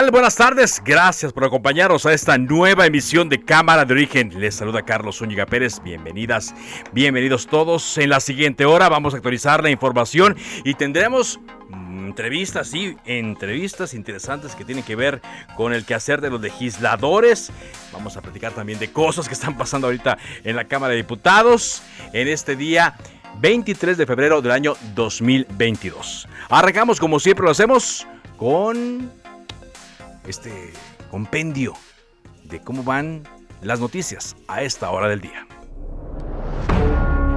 Tal? Buenas tardes. Gracias por acompañarnos a esta nueva emisión de Cámara de Origen. Les saluda Carlos Zúñiga Pérez. Bienvenidas, bienvenidos todos. En la siguiente hora vamos a actualizar la información y tendremos mm, entrevistas, sí, entrevistas interesantes que tienen que ver con el quehacer de los legisladores. Vamos a platicar también de cosas que están pasando ahorita en la Cámara de Diputados en este día 23 de febrero del año 2022. Arrancamos como siempre lo hacemos con este compendio de cómo van las noticias a esta hora del día.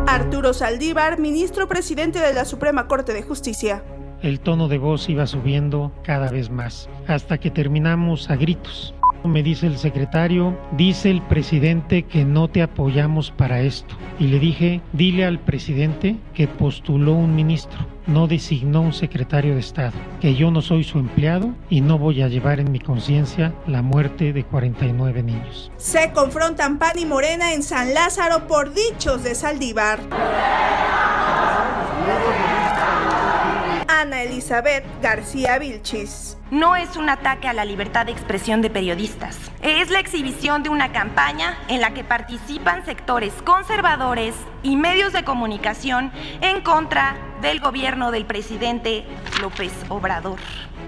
Arturo Saldívar, ministro presidente de la Suprema Corte de Justicia. El tono de voz iba subiendo cada vez más, hasta que terminamos a gritos. Me dice el secretario, dice el presidente que no te apoyamos para esto. Y le dije, dile al presidente que postuló un ministro, no designó un secretario de Estado, que yo no soy su empleado y no voy a llevar en mi conciencia la muerte de 49 niños. Se confrontan PAN y Morena en San Lázaro por dichos de Saldívar. Ana Elizabeth García Vilchis. No es un ataque a la libertad de expresión de periodistas. Es la exhibición de una campaña en la que participan sectores conservadores y medios de comunicación en contra del gobierno del presidente López Obrador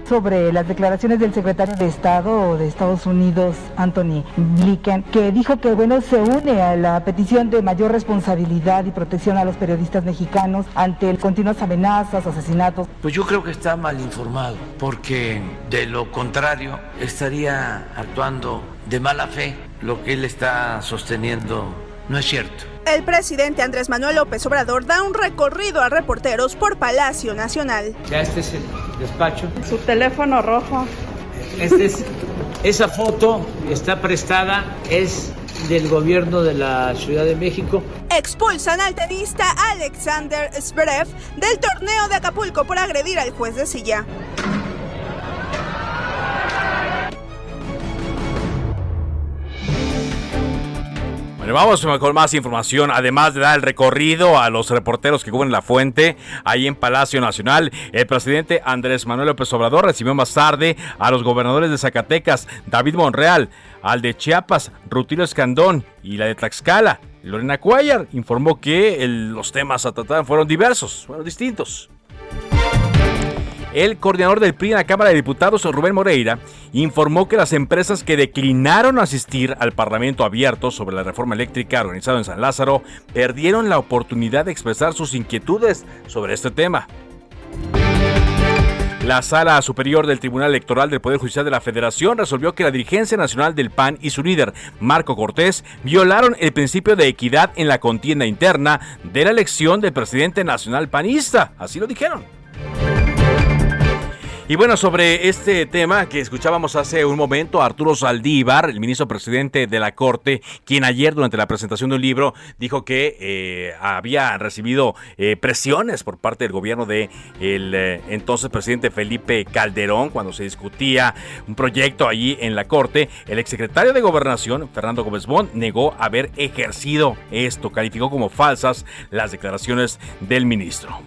sobre las declaraciones del secretario de Estado de Estados Unidos, Anthony Blinken, que dijo que bueno se une a la petición de mayor responsabilidad y protección a los periodistas mexicanos ante continuas amenazas, asesinatos. Pues yo creo que está mal informado, porque de lo contrario estaría actuando de mala fe. Lo que él está sosteniendo no es cierto. El presidente Andrés Manuel López Obrador da un recorrido a reporteros por Palacio Nacional. Ya este es el despacho. Su teléfono rojo. Este es, esa foto está prestada, es del gobierno de la Ciudad de México. Expulsan al tenista Alexander Zverev del torneo de Acapulco por agredir al juez de silla. Bueno, vamos con más información, además de dar el recorrido a los reporteros que cubren la fuente ahí en Palacio Nacional. El presidente Andrés Manuel López Obrador recibió más tarde a los gobernadores de Zacatecas, David Monreal, al de Chiapas, Rutilio Escandón y la de Tlaxcala. Lorena Cuellar informó que los temas a tratar fueron diversos, fueron distintos. El coordinador del PRI en la Cámara de Diputados, Rubén Moreira, informó que las empresas que declinaron asistir al Parlamento abierto sobre la reforma eléctrica organizado en San Lázaro perdieron la oportunidad de expresar sus inquietudes sobre este tema. La Sala Superior del Tribunal Electoral del Poder Judicial de la Federación resolvió que la dirigencia nacional del PAN y su líder, Marco Cortés, violaron el principio de equidad en la contienda interna de la elección del presidente nacional panista. Así lo dijeron. Y bueno, sobre este tema que escuchábamos hace un momento, Arturo Saldívar, el ministro presidente de la Corte, quien ayer durante la presentación de un libro dijo que eh, había recibido eh, presiones por parte del gobierno de el eh, entonces presidente Felipe Calderón cuando se discutía un proyecto allí en la Corte. El exsecretario de Gobernación, Fernando Gómez Bond, negó haber ejercido esto, calificó como falsas las declaraciones del ministro.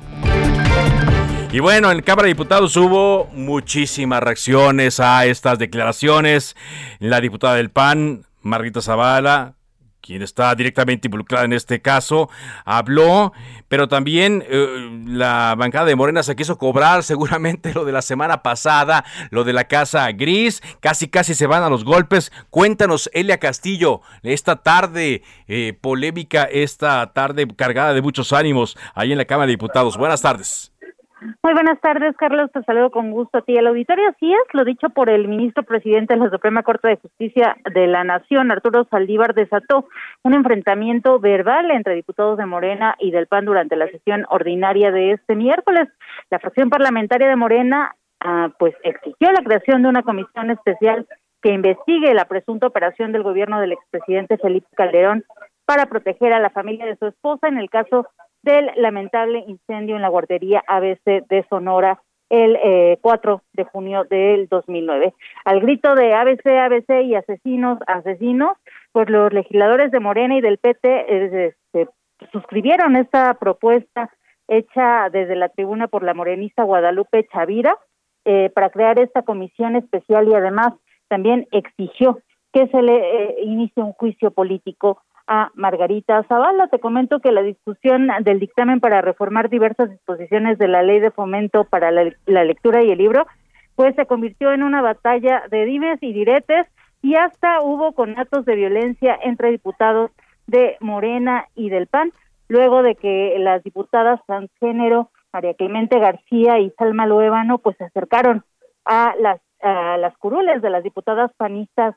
Y bueno, en Cámara de Diputados hubo muchísimas reacciones a estas declaraciones. La diputada del PAN, Margarita Zavala, quien está directamente involucrada en este caso, habló, pero también eh, la bancada de Morena se quiso cobrar seguramente lo de la semana pasada, lo de la casa gris, casi casi se van a los golpes. Cuéntanos, Elia Castillo, esta tarde eh, polémica, esta tarde cargada de muchos ánimos ahí en la Cámara de Diputados. Buenas tardes. Muy buenas tardes, Carlos. Te saludo con gusto a ti. El auditorio así es, lo dicho por el ministro presidente de la Suprema Corte de Justicia de la Nación, Arturo Saldívar, desató un enfrentamiento verbal entre diputados de Morena y del PAN durante la sesión ordinaria de este miércoles. La fracción parlamentaria de Morena, ah, pues, exigió la creación de una comisión especial que investigue la presunta operación del gobierno del expresidente Felipe Calderón para proteger a la familia de su esposa en el caso del lamentable incendio en la guardería ABC de Sonora el eh, 4 de junio del 2009. Al grito de ABC, ABC y asesinos, asesinos, pues los legisladores de Morena y del PT eh, este, suscribieron esta propuesta hecha desde la tribuna por la morenista Guadalupe Chavira eh, para crear esta comisión especial y además también exigió que se le eh, inicie un juicio político a Margarita Zavala. Te comento que la discusión del dictamen para reformar diversas disposiciones de la ley de fomento para la, lectura y el libro, pues se convirtió en una batalla de dimes y diretes y hasta hubo conatos de violencia entre diputados de Morena y del PAN, luego de que las diputadas transgénero María Clemente García y Salma Luevano pues se acercaron a las a las curules de las diputadas panistas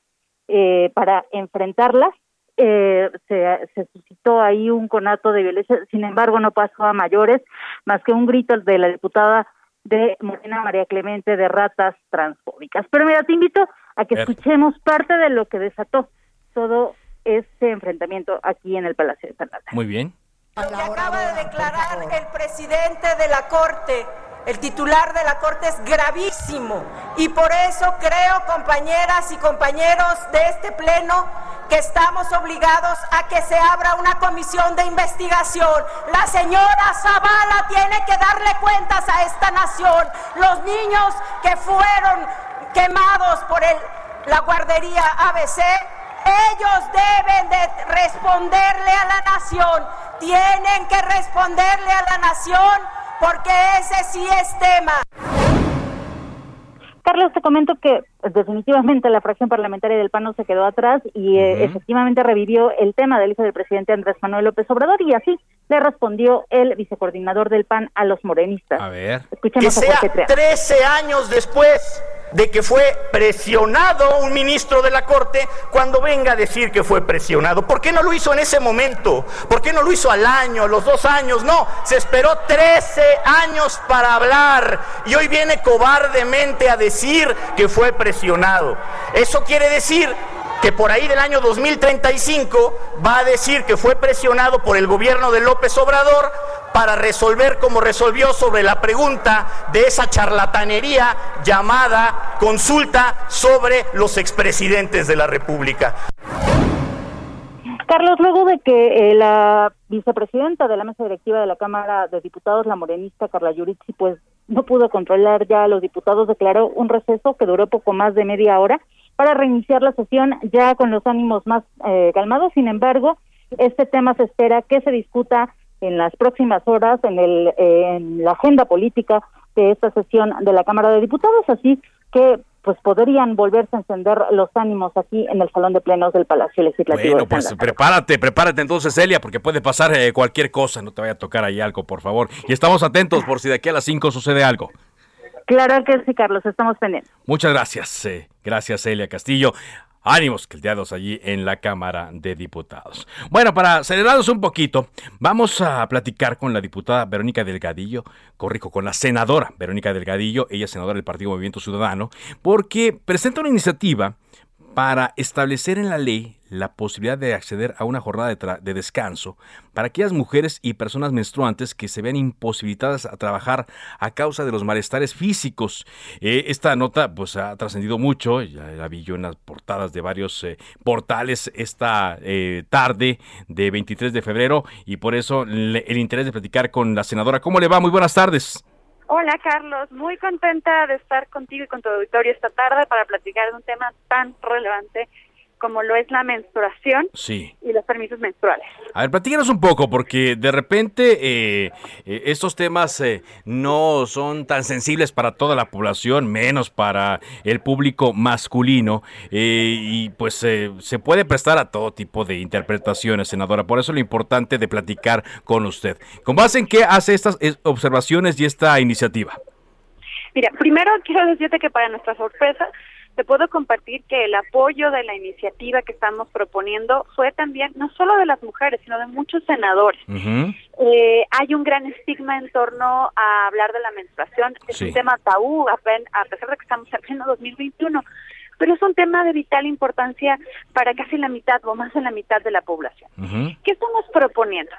eh, para enfrentarlas eh, se, se, suscitó ahí un conato de violencia, sin embargo no pasó a mayores, más que un grito de la diputada de Morena María Clemente de ratas transfóbicas. Pero mira, te invito a que escuchemos parte de lo que desató todo este enfrentamiento aquí en el Palacio de San Muy bien. Lo que acaba de declarar el presidente de la Corte el titular de la Corte es gravísimo y por eso creo, compañeras y compañeros de este Pleno, que estamos obligados a que se abra una comisión de investigación. La señora Zavala tiene que darle cuentas a esta nación. Los niños que fueron quemados por la guardería ABC, ellos deben de responderle a la nación. Tienen que responderle a la nación porque ese sí es tema. Carlos, te comento que definitivamente la fracción parlamentaria del PAN no se quedó atrás y eh, efectivamente revivió el tema del hijo del presidente Andrés Manuel López Obrador y así le respondió el vicecoordinador del PAN a los morenistas. A ver. Escuchemos que sea 13 años después de que fue presionado un ministro de la Corte cuando venga a decir que fue presionado. ¿Por qué no lo hizo en ese momento? ¿Por qué no lo hizo al año, los dos años? No, se esperó 13 años para hablar y hoy viene cobardemente a decir que fue presionado. Eso quiere decir que por ahí del año 2035 va a decir que fue presionado por el gobierno de López Obrador para resolver como resolvió sobre la pregunta de esa charlatanería llamada consulta sobre los expresidentes de la República. Carlos, luego de que eh, la vicepresidenta de la mesa directiva de la Cámara de Diputados, la morenista Carla Yuritsi, pues no pudo controlar ya a los diputados, declaró un receso que duró poco más de media hora para reiniciar la sesión ya con los ánimos más eh, calmados. Sin embargo, este tema se espera que se discuta en las próximas horas en, el, eh, en la agenda política de esta sesión de la Cámara de Diputados, así que pues podrían volverse a encender los ánimos aquí en el salón de plenos del Palacio Legislativo. Bueno, pues prepárate, prepárate entonces, Celia, porque puede pasar eh, cualquier cosa, no te vaya a tocar ahí algo, por favor. Y estamos atentos por si de aquí a las 5 sucede algo. Claro que sí, Carlos, estamos pendientes. Muchas gracias, eh, gracias Celia Castillo. Ánimos día allí en la Cámara de Diputados. Bueno, para acelerarnos un poquito, vamos a platicar con la diputada Verónica Delgadillo, corrijo, con la senadora Verónica Delgadillo, ella es senadora del Partido Movimiento Ciudadano, porque presenta una iniciativa para establecer en la ley la posibilidad de acceder a una jornada de, descanso para aquellas mujeres y personas menstruantes que se vean imposibilitadas a trabajar a causa de los malestares físicos. Eh, esta nota pues ha trascendido mucho, ya la vi yo en las portadas de varios eh, portales esta eh, tarde de 23 de febrero y por eso el interés de platicar con la senadora. ¿Cómo le va? Muy buenas tardes. Hola Carlos, muy contenta de estar contigo y con tu auditorio esta tarde para platicar de un tema tan relevante como lo es la menstruación Sí. y los permisos menstruales. A ver, platícanos un poco, porque de repente eh, eh, estos temas eh, no son tan sensibles para toda la población, menos para el público masculino, eh, y pues eh, se puede prestar a todo tipo de interpretaciones, senadora. Por eso lo importante de platicar con usted. ¿Con base en qué hace estas observaciones y esta iniciativa? Mira, primero quiero decirte que para nuestra sorpresa te puedo compartir que el apoyo de la iniciativa que estamos proponiendo fue también no solo de las mujeres, sino de muchos senadores. Eh, hay un gran estigma en torno a hablar de la menstruación. Es Sí. un tema tabú, a, pesar de que estamos en pleno 2021, pero es un tema de vital importancia para casi la mitad o más de la mitad de la población. ¿Qué estamos proponiendo?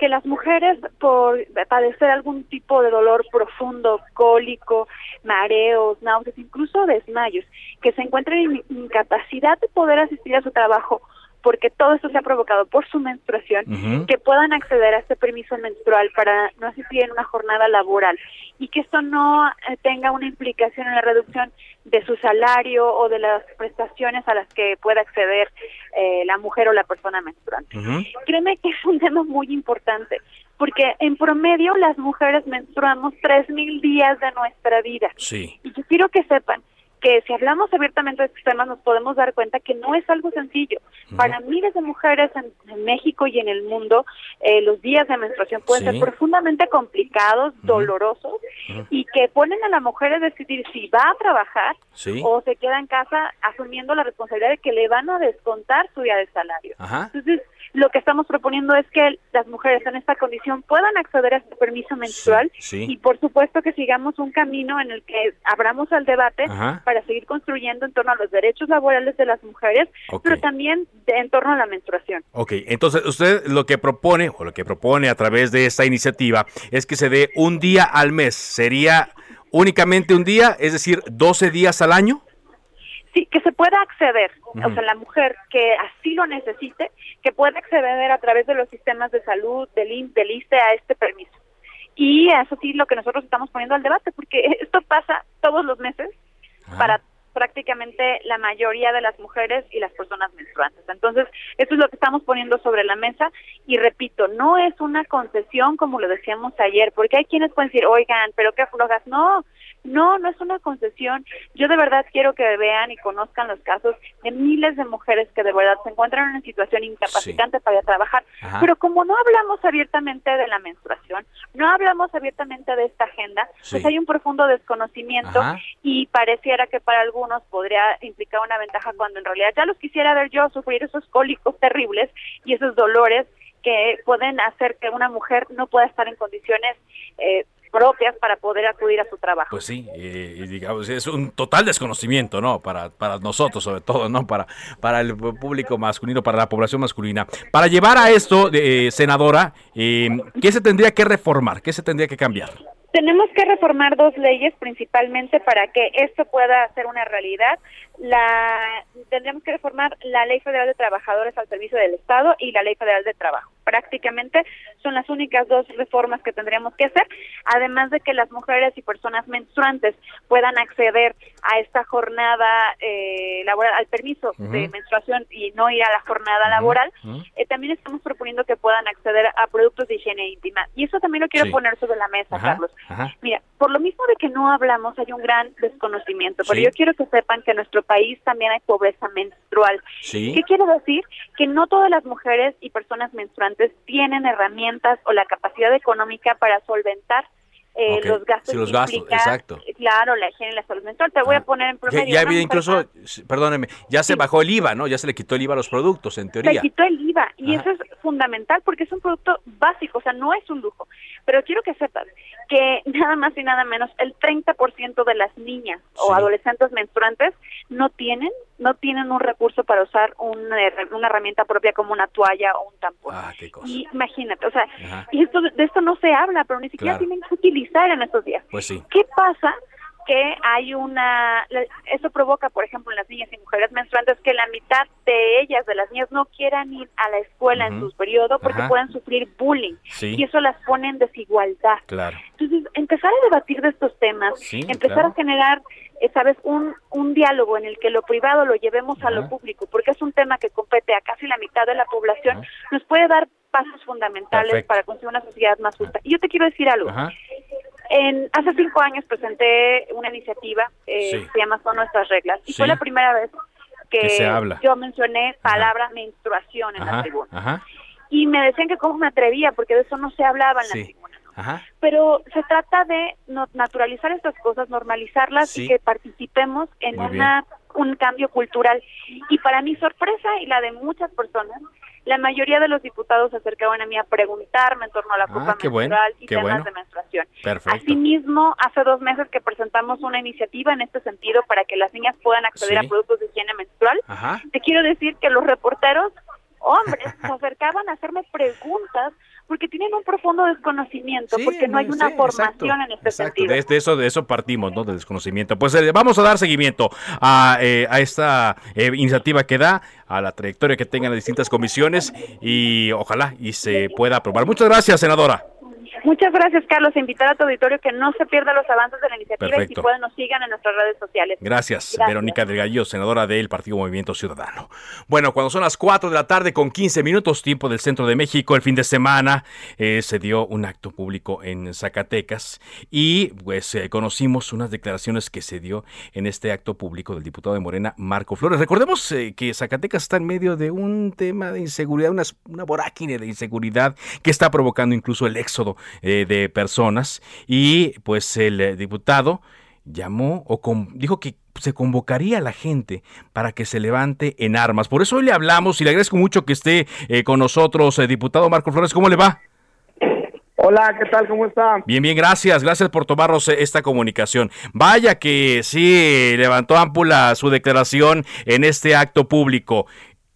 Que las mujeres, por padecer algún tipo de dolor profundo, cólico, mareos, náuseas, incluso desmayos, que se encuentren en incapacidad de poder asistir a su trabajo porque todo esto se ha provocado por su menstruación, que puedan acceder a este permiso menstrual para no asistir en una jornada laboral y que esto no eh, tenga una implicación en la reducción de su salario o de las prestaciones a las que pueda acceder eh, la mujer o la persona menstruante. Créeme que es un tema muy importante, porque en promedio las mujeres menstruamos 3.000 días de nuestra vida. Sí. Y yo quiero que sepan que si hablamos abiertamente de estos temas nos podemos dar cuenta que no es algo sencillo. Para miles de mujeres en, en México y en el mundo, eh, los días de menstruación pueden Sí. ser profundamente complicados, dolorosos, y que ponen a la mujer a decidir si va a trabajar Sí. o se queda en casa asumiendo la responsabilidad de que le van a descontar su día de salario. Ajá. Entonces, lo que estamos proponiendo es que las mujeres en esta condición puedan acceder a este permiso menstrual sí. y por supuesto que sigamos un camino en el que abramos el debate Ajá. para seguir construyendo en torno a los derechos laborales de las mujeres, pero también de- en torno a la menstruación. Ok, entonces usted lo que propone, o lo que propone a través de esta iniciativa, es que se dé un día al mes. ¿Sería únicamente un día, es decir, 12 días al año? Sí, que se pueda acceder, o sea, la mujer que así lo necesite, que pueda acceder a través de los sistemas de salud, del IN, del ISSSTE a este permiso. Y eso sí, lo que nosotros estamos poniendo al debate, porque esto pasa todos los meses para prácticamente la mayoría de las mujeres y las personas menstruantes. Entonces, eso es lo que estamos poniendo sobre la mesa y repito, no es una concesión como lo decíamos ayer, porque hay quienes pueden decir, oigan, pero qué flojas. No, no, no es una concesión. Yo de verdad quiero que vean y conozcan los casos de miles de mujeres que de verdad se encuentran en una situación incapacitante para trabajar. Ajá. Pero como no hablamos abiertamente de la menstruación, no hablamos abiertamente de esta agenda, pues hay un profundo desconocimiento Ajá. y pareciera que para algunos podría implicar una ventaja cuando en realidad ya los quisiera ver yo sufrir esos cólicos terribles y esos dolores que pueden hacer que una mujer no pueda estar en condiciones eh, propias para poder acudir a su trabajo. Pues sí, eh, y digamos, es un total desconocimiento, ¿no? Para, para nosotros, sobre todo, ¿no? Para, para el público masculino, para la población masculina. Para llevar a esto, eh, senadora, eh, ¿qué se tendría que reformar? ¿Qué se tendría que cambiar? Tenemos que reformar dos leyes principalmente para que esto pueda ser una realidad. La tendríamos que reformar la Ley Federal de Trabajadores al Servicio del Estado y la Ley Federal de Trabajo. Prácticamente son las únicas dos reformas que tendríamos que hacer, además de que las mujeres y personas menstruantes puedan acceder a esta jornada eh, laboral, al permiso de menstruación y no ir a la jornada laboral. Eh, también estamos proponiendo que puedan acceder a productos de higiene íntima. Y eso también lo quiero Sí. poner sobre la mesa, Ajá, Carlos. ajá. Mira, por lo mismo de que no hablamos, hay un gran desconocimiento, pero Sí. yo quiero que sepan que en nuestro país también hay pobreza menstrual. Sí. ¿Qué quiere decir? Que no todas las mujeres y personas menstruantes tienen herramientas o la capacidad económica para solventar eh, Ok, los gastos. sí, los gastos, implica, exacto. Claro, la higiene y la salud menstrual. Te voy a poner en Ya, promedio. ya una había incluso, perdóneme, ya se bajó el IVA, ¿no? Ya se le quitó el IVA a los productos, en Se teoría. quitó el IVA y Ajá. eso es fundamental porque es un producto básico, o sea, no es un lujo. Pero quiero que sepas que nada más y nada menos el 30% de las niñas o adolescentes menstruantes no tienen no tienen un recurso para usar un, eh, una herramienta propia como una toalla o un tampón. Ah, qué cosa. Y imagínate, o sea, Ajá. y esto de esto no se habla, pero ni siquiera Claro. tienen que utilizar en estos días. Pues sí. ¿Qué pasa que hay una, eso provoca, por ejemplo, en las niñas y mujeres menstruantes, que la mitad de ellas, de las niñas, no quieran ir a la escuela en su periodo porque pueden sufrir bullying y eso las pone en desigualdad. Claro. Entonces, empezar a debatir de estos temas, empezar a generar, eh, sabes, un, un diálogo en el que lo privado lo llevemos a lo público, porque es un tema que compete a casi la mitad de la población, nos puede dar pasos fundamentales para construir una sociedad más justa. Y yo te quiero decir algo. En, hace cinco años presenté una iniciativa eh, que se llama Son Nuestras Reglas y fue la primera vez que, yo mencioné palabra menstruación en la tribuna. Y me decían que cómo me atrevía porque de eso no se hablaba en la tribuna. Pero se trata de naturalizar estas cosas, normalizarlas y que participemos en una un cambio cultural. Y para mi sorpresa y la de muchas personas, la mayoría de los diputados se acercaban a mí a preguntarme en torno a la ah, copa menstrual y temas de menstruación. Asimismo, hace dos meses que presentamos una iniciativa en este sentido para que las niñas puedan acceder a productos de higiene menstrual. Te quiero decir que los reporteros hombres se acercaban a hacerme preguntas porque tienen un profundo desconocimiento, porque no hay una formación en este sentido. De, eso, de eso partimos, ¿no? De desconocimiento. Pues eh, vamos a dar seguimiento a, eh, a esta eh, iniciativa que da, a la trayectoria que tengan las distintas comisiones y ojalá y se pueda aprobar. Muchas gracias, senadora. Muchas gracias, Carlos. Invitar a tu auditorio que no se pierda los avances de la iniciativa y si pueden nos sigan en nuestras redes sociales. Gracias, Verónica Delgadillo, senadora del Partido Movimiento Ciudadano. Bueno, cuando son las 4 de la tarde con 15 minutos, tiempo del centro de México, el fin de semana eh, se dio un acto público en Zacatecas y pues eh, conocimos unas declaraciones que se dio en este acto público del diputado de Morena, Marco Flores. Recordemos eh, que Zacatecas está en medio de un tema de inseguridad, una, una vorágine de inseguridad que está provocando incluso el éxodo eh, de personas y pues el eh, diputado llamó o dijo que se convocaría a la gente para que se levante en armas. Por eso hoy le hablamos y le agradezco mucho que esté eh, con nosotros, diputado Marco Flores. ¿Cómo le va? Hola, ¿qué tal? ¿Cómo está? Bien, bien, gracias. Gracias por tomarnos esta comunicación. Vaya que sí levantó ámpula su declaración en este acto público.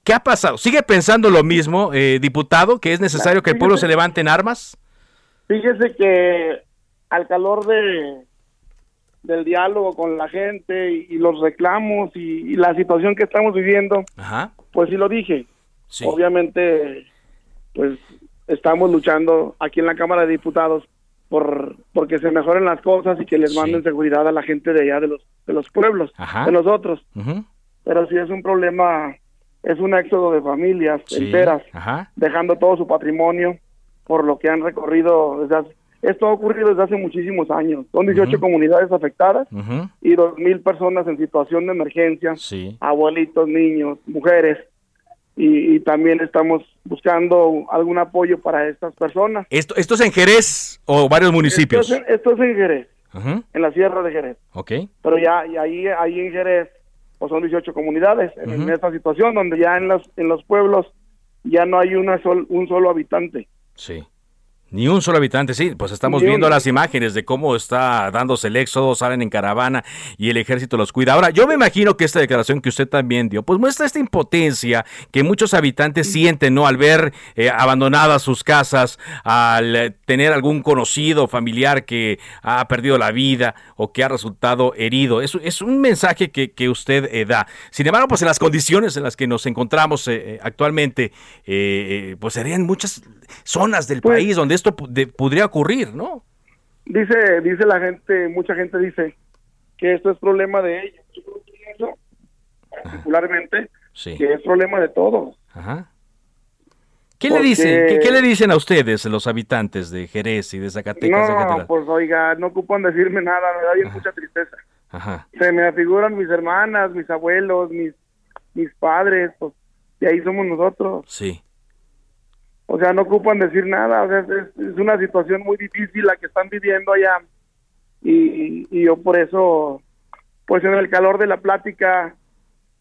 ¿Qué ha pasado? ¿Sigue pensando lo mismo, diputado, que es necesario que el pueblo se levante en armas? Fíjese que al calor de del diálogo con la gente y, los reclamos y, la situación que estamos viviendo, pues sí lo dije. Obviamente, pues estamos luchando aquí en la Cámara de Diputados por porque se mejoren las cosas y que les manden seguridad a la gente de allá de los de los pueblos, de nosotros. Pero si es un problema, es un éxodo de familias enteras, dejando todo su patrimonio por lo que han recorrido desde hace, esto ha ocurrido desde hace muchísimos años. Son 18 comunidades afectadas y 2.000 personas en situación de emergencia, abuelitos, niños, mujeres. Y, también estamos buscando algún apoyo para estas personas. ¿Esto, esto es en Jerez o varios municipios? Esto es, en Jerez, en la Sierra de Jerez. Ok. Pero ya ahí, ahí en Jerez pues son 18 comunidades en, esta situación donde ya en los, en los pueblos ya no hay una sol, un solo habitante. Sí. Ni un solo habitante, sí, pues estamos viendo las imágenes de cómo está dándose el éxodo, salen en caravana y el ejército los cuida. Ahora, yo me imagino que esta declaración que usted también dio, pues muestra esta impotencia que muchos habitantes sienten, ¿no? Al ver eh, abandonadas sus casas, al eh, tener algún conocido, familiar que ha perdido la vida o que ha resultado herido. Es, es un mensaje que, que usted eh, da. Sin embargo, pues en las condiciones en las que nos encontramos actualmente, pues serían muchas zonas del pues país donde esto podría ocurrir, ¿no? Dice, dice la gente, mucha gente dice que esto es problema de ellos. Yo creo particularmente, que es problema de todos. ¿Qué le dicen? ¿Qué, le dicen a ustedes, los habitantes de Jerez y de Zacatecas? No, pues oiga, no ocupan decirme nada, me da bien mucha tristeza. Se me afiguran mis hermanas, mis abuelos, mis, mis padres, pues, y ahí somos nosotros. Sí o sea, no ocupan decir nada, o sea, es, una situación muy difícil la que están viviendo allá. Y, yo por eso, pues en el calor de la plática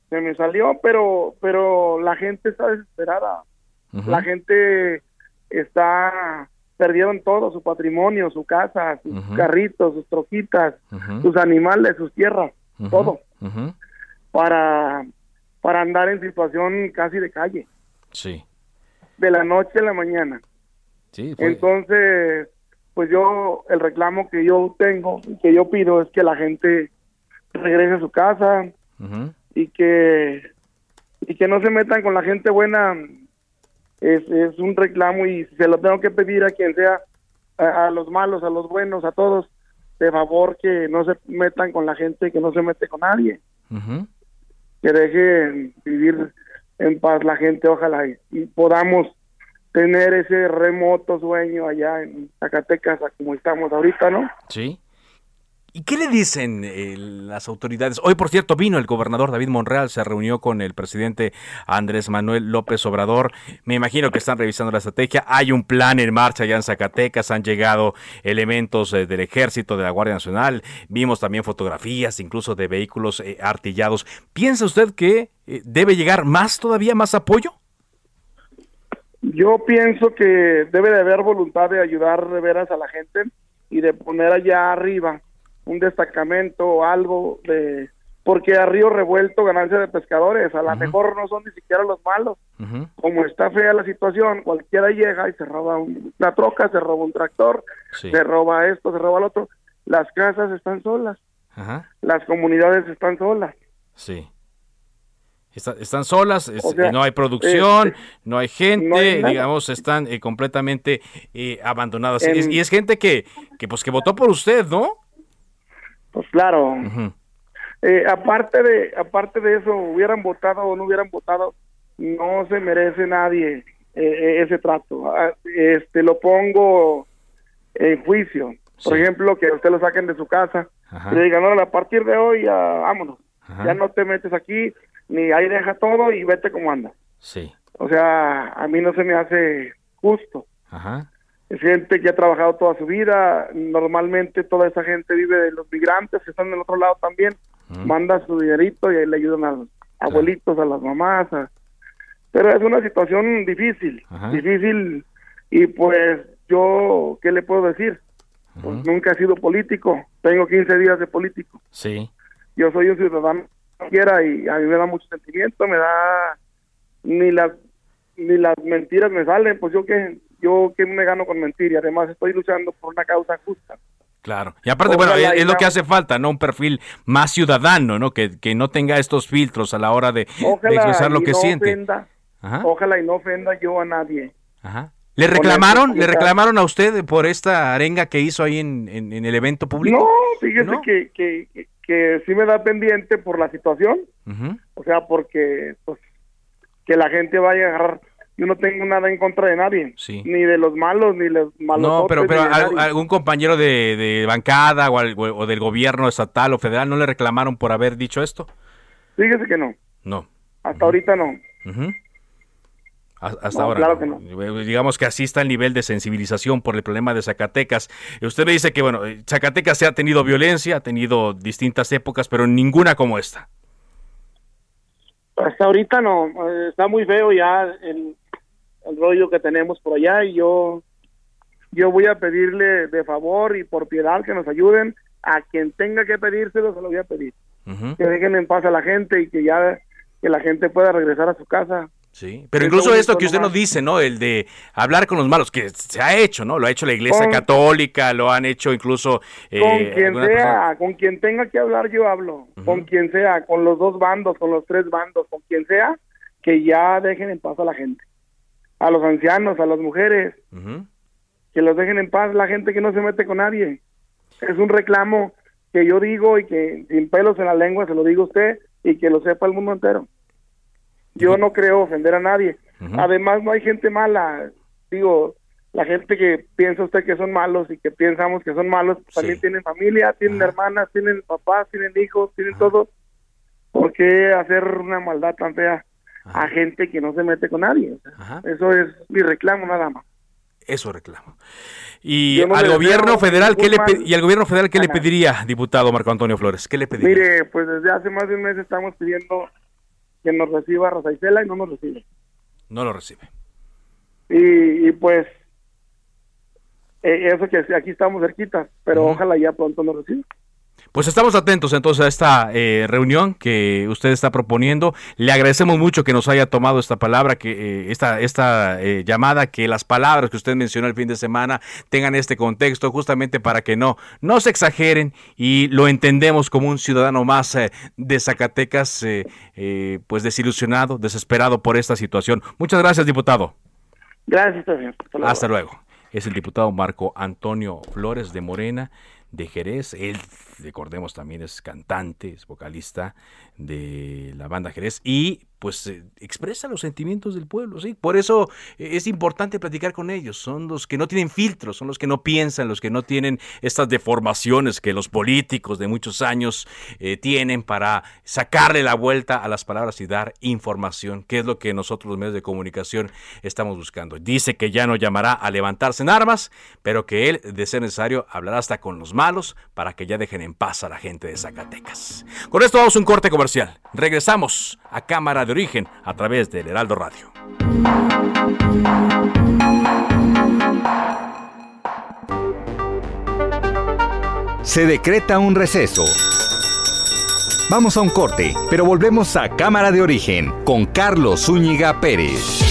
se me salió, pero, pero la gente está desesperada, la gente está, perdieron todo, su patrimonio, su casa, sus carritos, sus troquitas, sus animales, sus tierras, todo, para, para andar en situación casi de calle. Sí de la noche a la mañana. Sí, Entonces, pues yo, el reclamo que yo tengo, que yo pido es que la gente regrese a su casa y que y que no se metan con la gente buena. Es, es un reclamo y se lo tengo que pedir a quien sea, a, los malos, a los buenos, a todos, de favor que no se metan con la gente, que no se mete con nadie, que dejen vivir en paz la gente, ojalá y podamos tener ese remoto sueño allá en Zacatecas como estamos ahorita, ¿no? Sí. ¿Y qué le dicen eh, las autoridades? Hoy, por cierto, vino el gobernador David Monreal, se reunió con el presidente Andrés Manuel López Obrador. Me imagino que están revisando la estrategia. Hay un plan en marcha allá en Zacatecas, han llegado elementos eh, del ejército, de la Guardia Nacional. Vimos también fotografías, incluso de vehículos eh, artillados. ¿Piensa usted que debe llegar más todavía, más apoyo? Yo pienso que debe de haber voluntad de ayudar de veras a la gente y de poner allá arriba un destacamento o algo de porque a río revuelto ganancia de pescadores, a lo mejor no son ni siquiera los malos. Como está fea la situación, cualquiera llega y se roba una troca, se roba un tractor, se roba esto, se roba lo otro. Las casas están solas, las comunidades están solas. Sí están solas, no hay producción, este, no hay gente, digamos, están eh, completamente eh, abandonadas. y, es, gente que, que, pues, que votó por usted, ¿no? Pues claro. Eh, aparte de aparte de eso, hubieran votado o no hubieran votado, no se merece nadie ese trato. Ah, este lo pongo en juicio. Por ejemplo, que usted lo saquen de su casa y le digan, no, a partir de hoy, ya, vámonos. Ya no te metes aquí, ni ahí deja todo y vete como anda. Sí. O sea, a mí no se me hace justo. Ajá. Es gente que ha trabajado toda su vida, normalmente toda esa gente vive de los migrantes que están del otro lado también, manda su dinerito y ahí le ayudan a los abuelitos, a las mamás, pero es una situación difícil, difícil. Y pues yo, ¿qué le puedo decir? Pues nunca he sido político, tengo 15 días de político. Sí. Yo soy un ciudadano quiera y a mí me da mucho sentimiento, me da ni las ni las mentiras me salen, pues yo que yo que me gano con mentir y además estoy luchando por una causa justa. Claro. Y aparte, bueno, es, lo que hace falta, ¿no? Un perfil más ciudadano, ¿no? Que, que no tenga estos filtros a la hora de, expresar lo que siente. Ojalá y no ofenda yo a nadie. Ajá. ¿Le reclamaron, le reclamaron a usted por esta arenga que hizo ahí en, en, el evento público? No, fíjese Que, que, que sí me da pendiente por la situación, o sea, porque pues que la gente vaya a agarrar yo no tengo nada en contra de nadie, ni de los malos, ni los malos. No, pero, pero algún compañero de, bancada o, del gobierno estatal o federal no le reclamaron por haber dicho esto. Fíjese que no. No. Hasta ahorita no. Hasta ahora. Claro que no. Eh, digamos que así está el nivel de sensibilización por el problema de Zacatecas. Usted me dice que, bueno, eh, Zacatecas se ha tenido violencia, ha tenido distintas épocas, pero ninguna como esta. Hasta ahorita no. Eh, está muy feo ya el, rollo que tenemos por allá y yo, yo voy a pedirle de favor y por piedad que nos ayuden. A quien tenga que pedírselo, se lo voy a pedir. Que dejen en paz a la gente y que ya que la gente pueda regresar a su casa Sí, pero incluso esto que usted nos dice, ¿no? El de hablar con los malos, que se ha hecho, ¿no? Lo ha hecho la Iglesia Católica, lo han hecho incluso... Eh, con quien sea, con quien tenga que hablar yo hablo, con quien sea, con los dos bandos, con los tres bandos, con quien sea, que ya dejen en paz a la gente, a los ancianos, a las mujeres, que los dejen en paz la gente que no se mete con nadie. Es un reclamo que yo digo y que sin pelos en la lengua se lo digo a usted y que lo sepa el mundo entero. Yo no creo ofender a nadie. Además, no hay gente mala. Digo, la gente que piensa usted que son malos y que pensamos que son malos, también tienen familia, tienen hermanas, tienen papás, tienen hijos, tienen todo. ¿Por qué hacer una maldad tan fea a gente que no se mete con nadie? Eso es mi reclamo nada más. Eso reclamo. Y al gobierno federal, ¿qué le y al gobierno federal qué le pediría, diputado Marco Antonio Flores? ¿Qué le pediría? Mire, pues desde hace más de un mes estamos pidiendo que nos reciba Rosa Isela y no nos recibe. No lo recibe. Y, pues, eh, eso que aquí estamos cerquita, pero ojalá ya pronto nos reciba. Pues estamos atentos entonces a esta eh, reunión que usted está proponiendo. Le agradecemos mucho que nos haya tomado esta palabra, que eh, esta, esta eh, llamada, que las palabras que usted mencionó el fin de semana tengan este contexto, justamente para que no, no se exageren y lo entendemos como un ciudadano más de Zacatecas, pues desilusionado, desesperado por esta situación. Muchas gracias, diputado. Gracias, también. Hasta luego. Es el diputado Marco Antonio Flores de Morena de Jerez. Él, recordemos, también es cantante, es vocalista de la banda Jerez y pues eh, expresa los sentimientos del pueblo, ¿sí? Por eso eh, es importante platicar con ellos, son los que no tienen filtros, son los que no piensan, los que no tienen estas deformaciones que los políticos de muchos años eh, tienen para sacarle la vuelta a las palabras y dar información, que es lo que nosotros los medios de comunicación estamos buscando. Dice que ya no llamará a levantarse en armas, pero que él, de ser necesario, hablará hasta con los malos para que ya dejen en paz a la gente de Zacatecas. Con esto vamos a un corte comercial. Regresamos a Cámara de origen a través del Heraldo Radio. Se decreta un receso. Vamos a un corte, pero volvemos a Cámara de Origen con Carlos Zúñiga Pérez.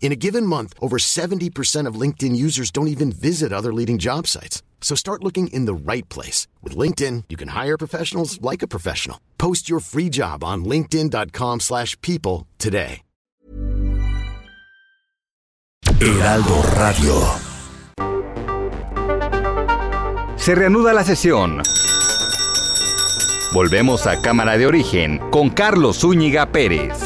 In a given month, over 70% of LinkedIn users don't even visit other leading job sites. So start looking in the right place. With LinkedIn, you can hire professionals like a professional. Post your free job on linkedin.com slash people today. Heraldo Radio. Se reanuda la sesión. Volvemos a Cámara de Origen con Carlos Zúñiga Pérez.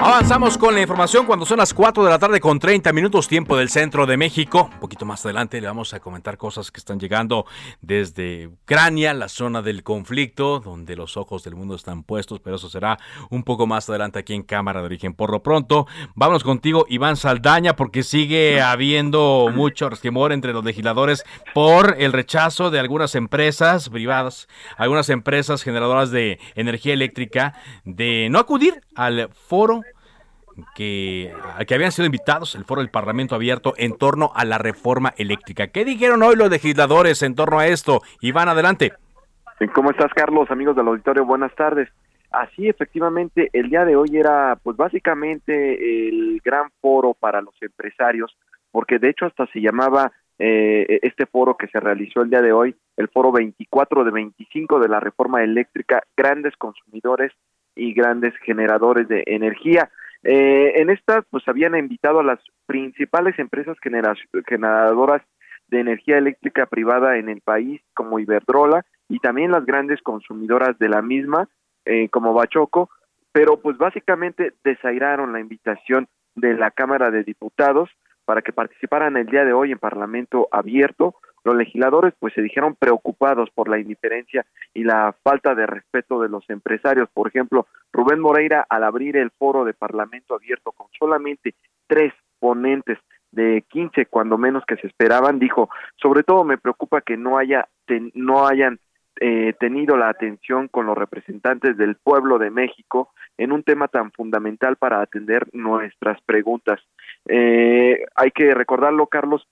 Avanzamos con la información cuando son las 4 de la tarde con 30 minutos tiempo del centro de México. Un poquito más adelante le vamos a comentar cosas que están llegando desde Ucrania, la zona del conflicto, donde los ojos del mundo están puestos, pero eso será un poco más adelante aquí en Cámara de Origen. Por lo pronto, vámonos contigo, Iván Saldaña, porque sigue habiendo mucho resquemor entre los legisladores por el rechazo de algunas empresas privadas, algunas empresas generadoras de energía eléctrica, de no acudir al foro que, que habían sido invitados, el foro del Parlamento abierto en torno a la reforma eléctrica. ¿Qué dijeron hoy los legisladores en torno a esto? Iván, adelante. ¿Cómo estás, Carlos? Amigos del auditorio, buenas tardes. Así, efectivamente, el día de hoy era, pues básicamente, el gran foro para los empresarios, porque de hecho hasta se llamaba eh, este foro que se realizó el día de hoy, el foro 24 de 25 de la reforma eléctrica, grandes consumidores y grandes generadores de energía. Eh, en esta, pues habían invitado a las principales empresas generadoras de energía eléctrica privada en el país, como Iberdrola, y también las grandes consumidoras de la misma, eh, como Bachoco, pero pues básicamente desairaron la invitación de la Cámara de Diputados para que participaran el día de hoy en Parlamento abierto, los legisladores pues se dijeron preocupados por la indiferencia y la falta de respeto de los empresarios. Por ejemplo, Rubén Moreira al abrir el foro de Parlamento abierto con solamente tres ponentes de 15 cuando menos que se esperaban, dijo, sobre todo me preocupa que no haya no hayan eh, tenido la atención con los representantes del pueblo de México en un tema tan fundamental para atender nuestras preguntas. Eh, hay que recordarlo, Carlos,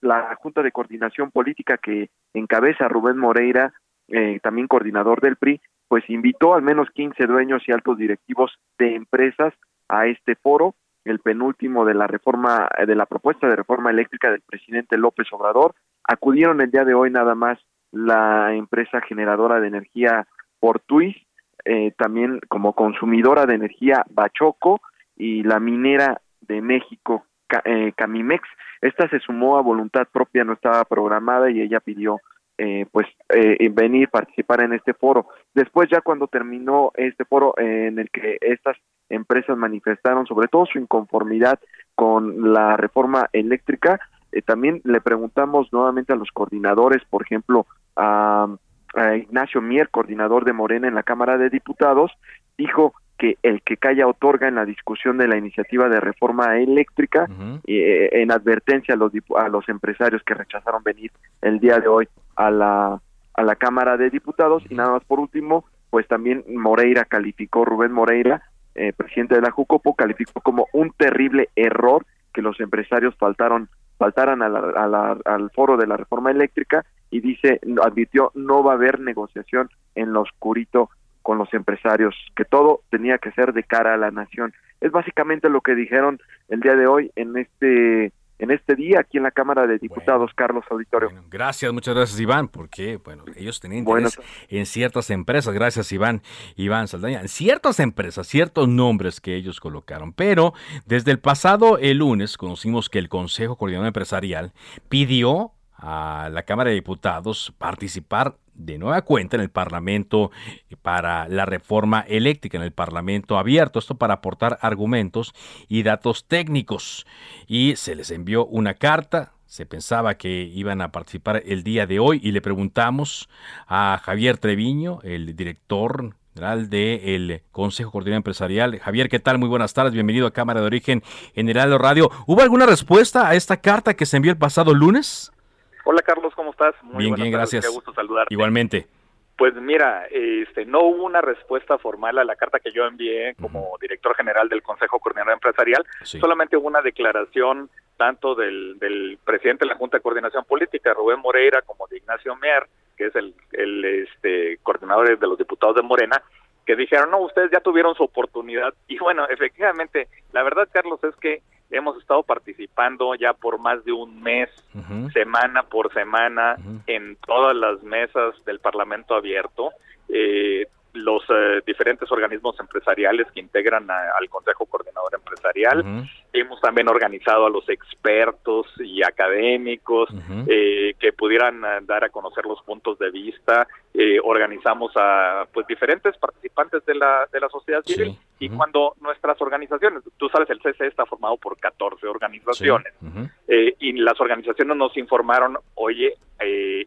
la Junta de Coordinación Política que encabeza Rubén Moreira, eh, también coordinador del PRI, pues invitó al menos 15 dueños y altos directivos de empresas a este foro, el penúltimo de la reforma, de la propuesta de reforma eléctrica del presidente López Obrador. Acudieron el día de hoy nada más la empresa generadora de energía Portuis, eh, también como consumidora de energía Bachoco y la minera de México eh, Camimex. Esta se sumó a voluntad propia, no estaba programada y ella pidió eh, pues eh, venir participar en este foro. Después ya cuando terminó este foro en el que estas empresas manifestaron sobre todo su inconformidad con la reforma eléctrica, también le preguntamos nuevamente a los coordinadores, por ejemplo, a, a Ignacio Mier, coordinador de Morena en la Cámara de Diputados, dijo que el que calla otorga en la discusión de la iniciativa de reforma eléctrica eh, en advertencia a los a los empresarios que rechazaron venir el día de hoy a la a la Cámara de Diputados. Y nada más por último pues también Moreira calificó Rubén Moreira eh, presidente de la Jucopo calificó como un terrible error que los empresarios faltaron faltaran al foro de la reforma eléctrica. Y dice advirtió no va a haber negociación en lo oscurito con los empresarios, que todo tenía que ser de cara a la nación. Es básicamente lo que dijeron el día de hoy en este en este día aquí en la Cámara de Diputados, Carlos Auditorio. gracias, muchas gracias Iván, porque bueno, ellos tenían interés en ciertas empresas, gracias Iván, Iván Saldaña, en ciertas empresas, ciertos nombres que ellos colocaron, pero desde el pasado el lunes conocimos que el Consejo Coordinador Empresarial pidió a la Cámara de Diputados participar de nueva cuenta en el Parlamento para la reforma eléctrica, en el Parlamento abierto, esto para aportar argumentos y datos técnicos. Y se les envió una carta, se pensaba que iban a participar el día de hoy y le preguntamos a Javier Treviño, el director general del Consejo Coordinador Empresarial. Javier, ¿qué tal? Muy buenas tardes, bienvenido a Cámara de Origen en Heraldo Radio. ¿Hubo alguna respuesta a esta carta que se envió el pasado lunes? Hola Carlos, ¿cómo estás? Muy bien, bien, gracias. Qué gusto saludarte. Igualmente. Pues mira, este, no hubo una respuesta formal a la carta que yo envié como director general del Consejo Coordinador Empresarial, solamente hubo una declaración tanto del, del, presidente de la Junta de Coordinación Política, Rubén Moreira, como de Ignacio Mier, que es el, el este, coordinador de los diputados de Morena, que dijeron, no, ustedes ya tuvieron su oportunidad. Y bueno, efectivamente, la verdad, Carlos, es que hemos estado participando ya por más de un mes, semana por semana, en todas las mesas del Parlamento abierto. Eh, los eh, diferentes organismos empresariales que integran al Consejo Coordinador Empresarial. Hemos también organizado a los expertos y académicos eh, que pudieran eh, dar a conocer los puntos de vista. organizamos a pues diferentes participantes de la, de la sociedad civil. Y cuando nuestras organizaciones, tú sabes, el CCE está formado por 14 organizaciones. Y las organizaciones nos informaron, oye,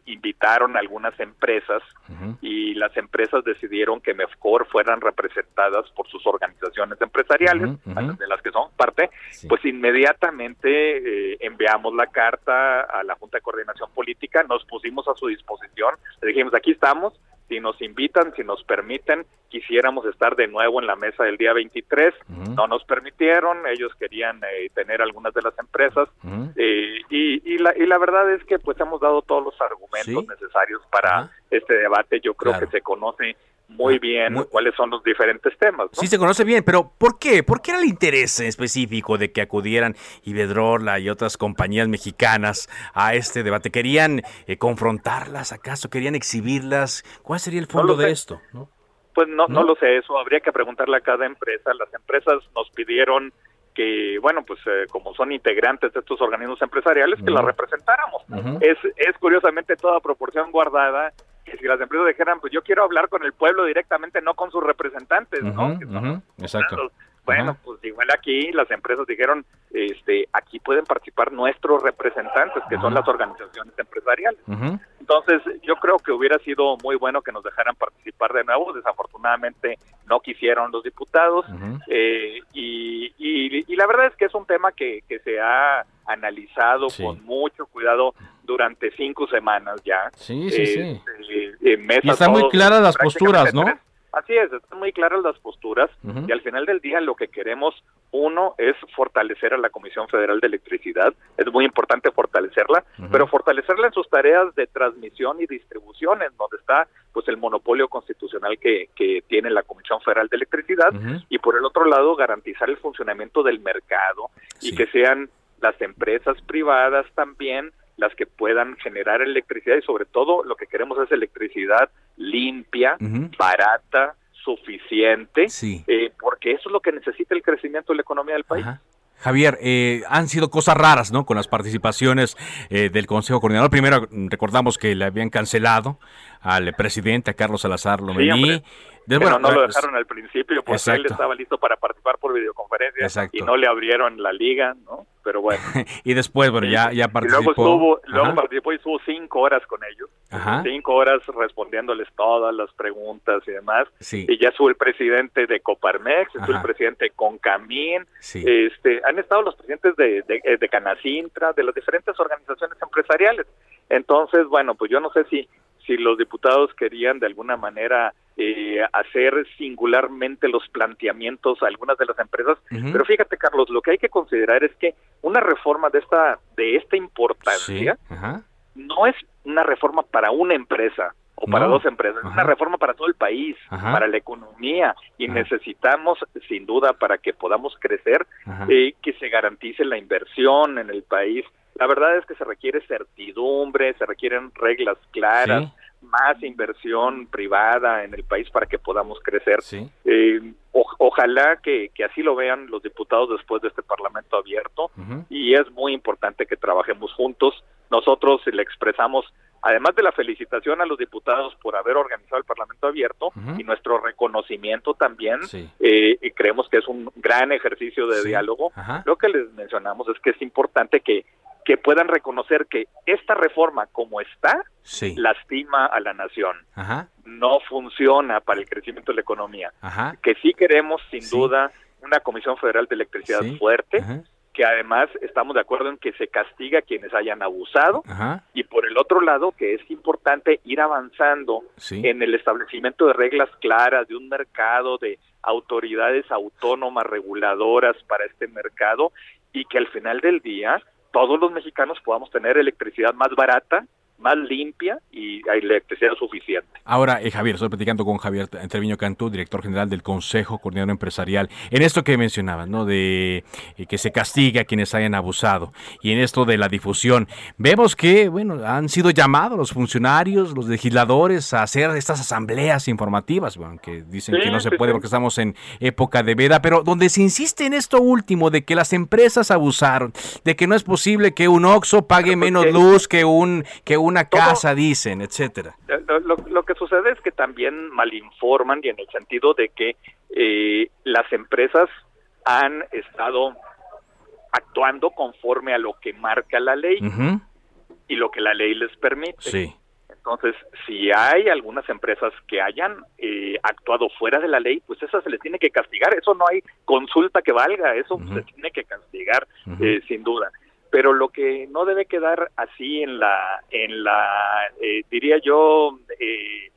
invitaron a algunas empresas y las empresas decidieron que MEFCOR fueran representadas por sus organizaciones empresariales, de las que son parte, pues inmediatamente eh, enviamos la carta a la Junta de Coordinación Política, nos pusimos a su disposición, le dijimos, aquí estamos, si nos invitan, si nos permiten, quisiéramos estar de nuevo en la mesa del día 23, no nos permitieron, ellos querían eh, tener algunas de las empresas eh, y, y, la, y la verdad es que pues hemos dado todos los argumentos necesarios para este debate, yo creo que se conoce muy bien cuáles son los diferentes temas. Sí, se conoce bien, pero ¿por qué? ¿Por qué era el interés específico de que acudieran Iberdrola y otras compañías mexicanas a este debate? ¿Querían eh, confrontarlas acaso? ¿Querían exhibirlas? ¿Cuál sería el fondo de esto? Pues no, no, lo sé, eso habría que preguntarle a cada empresa. Las empresas nos pidieron que, bueno, pues eh, como son integrantes de estos organismos empresariales, que las representáramos. es, es curiosamente toda proporción guardada que si las empresas dijeran, pues yo quiero hablar con el pueblo directamente, no con sus representantes, ¿no? Exacto. Bueno, pues igual aquí las empresas dijeron, este, aquí pueden participar nuestros representantes, que son las organizaciones empresariales. Entonces, yo creo que hubiera sido muy bueno que nos dejaran participar de nuevo. Desafortunadamente, no quisieron los diputados. Eh, y, y, la verdad es que es un tema que, que se ha analizado con mucho cuidado durante cinco semanas ya. Sí, sí, sí. Este, y están muy claras las posturas, ¿no? Así es, están muy claras las posturas y al final del día lo que queremos, uno, es fortalecer a la Comisión Federal de Electricidad, es muy importante fortalecerla, pero fortalecerla en sus tareas de transmisión y distribución, en donde está pues el monopolio constitucional que, que tiene la Comisión Federal de Electricidad y por el otro lado garantizar el funcionamiento del mercado y que sean las empresas privadas también las que puedan generar electricidad y sobre todo lo que queremos es electricidad limpia, barata, suficiente, eh, porque eso es lo que necesita el crecimiento de la economía del país. Javier, eh, han sido cosas raras, ¿no? Con las participaciones eh, del Consejo Coordinador. Primero, recordamos que le habían cancelado al presidente, a Carlos Salazar Lomení. pero no lo dejaron al principio porque él estaba listo para participar por videoconferencia y no le abrieron la liga, ¿no? Pero bueno. y después, bueno, ya, ya participó. luego, estuvo, luego participó y estuvo cinco horas con ellos. Cinco horas respondiéndoles todas las preguntas y demás. Y ya estuvo el presidente de Coparmex, estuvo el presidente de Concamín. Este, han estado los presidentes de, de, eh, de Canacintra, de las diferentes organizaciones empresariales. Entonces, bueno, pues yo no sé si si los diputados querían de alguna manera eh, hacer singularmente los planteamientos a algunas de las empresas. Pero fíjate, Carlos, lo que hay que considerar es que una reforma de esta de esta importancia no es una reforma para una empresa o para dos empresas, es una reforma para todo el país, para la economía y necesitamos sin duda para que podamos crecer eh, que se garantice la inversión en el país. La verdad es que se requiere certidumbre, se requieren reglas claras, más inversión privada en el país para que podamos crecer. Eh, ojalá que, así lo vean los diputados después de este Parlamento abierto. Y es muy importante que trabajemos juntos. Nosotros le expresamos, además de la felicitación a los diputados por haber organizado el Parlamento abierto y nuestro reconocimiento también, eh, y creemos que es un gran ejercicio de diálogo, lo que les mencionamos es que es importante que que puedan reconocer que esta reforma como está lastima a la nación, no funciona para el crecimiento de la economía, que sí queremos sin duda una Comisión Federal de Electricidad fuerte, que además estamos de acuerdo en que se castiga a quienes hayan abusado y por el otro lado que es importante ir avanzando en el establecimiento de reglas claras de un mercado de autoridades autónomas reguladoras para este mercado y que al final del día todos los mexicanos podamos tener electricidad más barata más limpia y hay electricidad suficiente. Ahora, eh, Javier, estoy platicando con Javier Treviño Cantú, director general del Consejo Coordinador Empresarial, en esto que mencionabas, ¿no? De eh, que se castigue a quienes hayan abusado y en esto de la difusión. Vemos que, bueno, han sido llamados los funcionarios, los legisladores a hacer estas asambleas informativas, bueno, que dicen que no se puede porque estamos en época de veda, pero donde se insiste en esto último, de que las empresas abusaron, de que no es posible que un OXO pague menos luz que un, que un una casa, dicen, etcétera. Eh, lo, que sucede es que también malinforman y en el sentido de que eh, las empresas han estado actuando conforme a lo que marca la ley y lo que la ley les permite. Sí. Entonces, si hay algunas empresas que hayan eh, actuado fuera de la ley, pues eso se les tiene que castigar. Eso no hay consulta que valga, eso se tiene que castigar, sin duda pero lo que no debe quedar así en la en la eh, diría yo eh,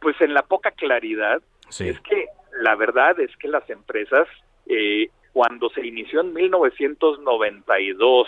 pues en la poca claridad es que la verdad es que las empresas eh, cuando se inició en 1992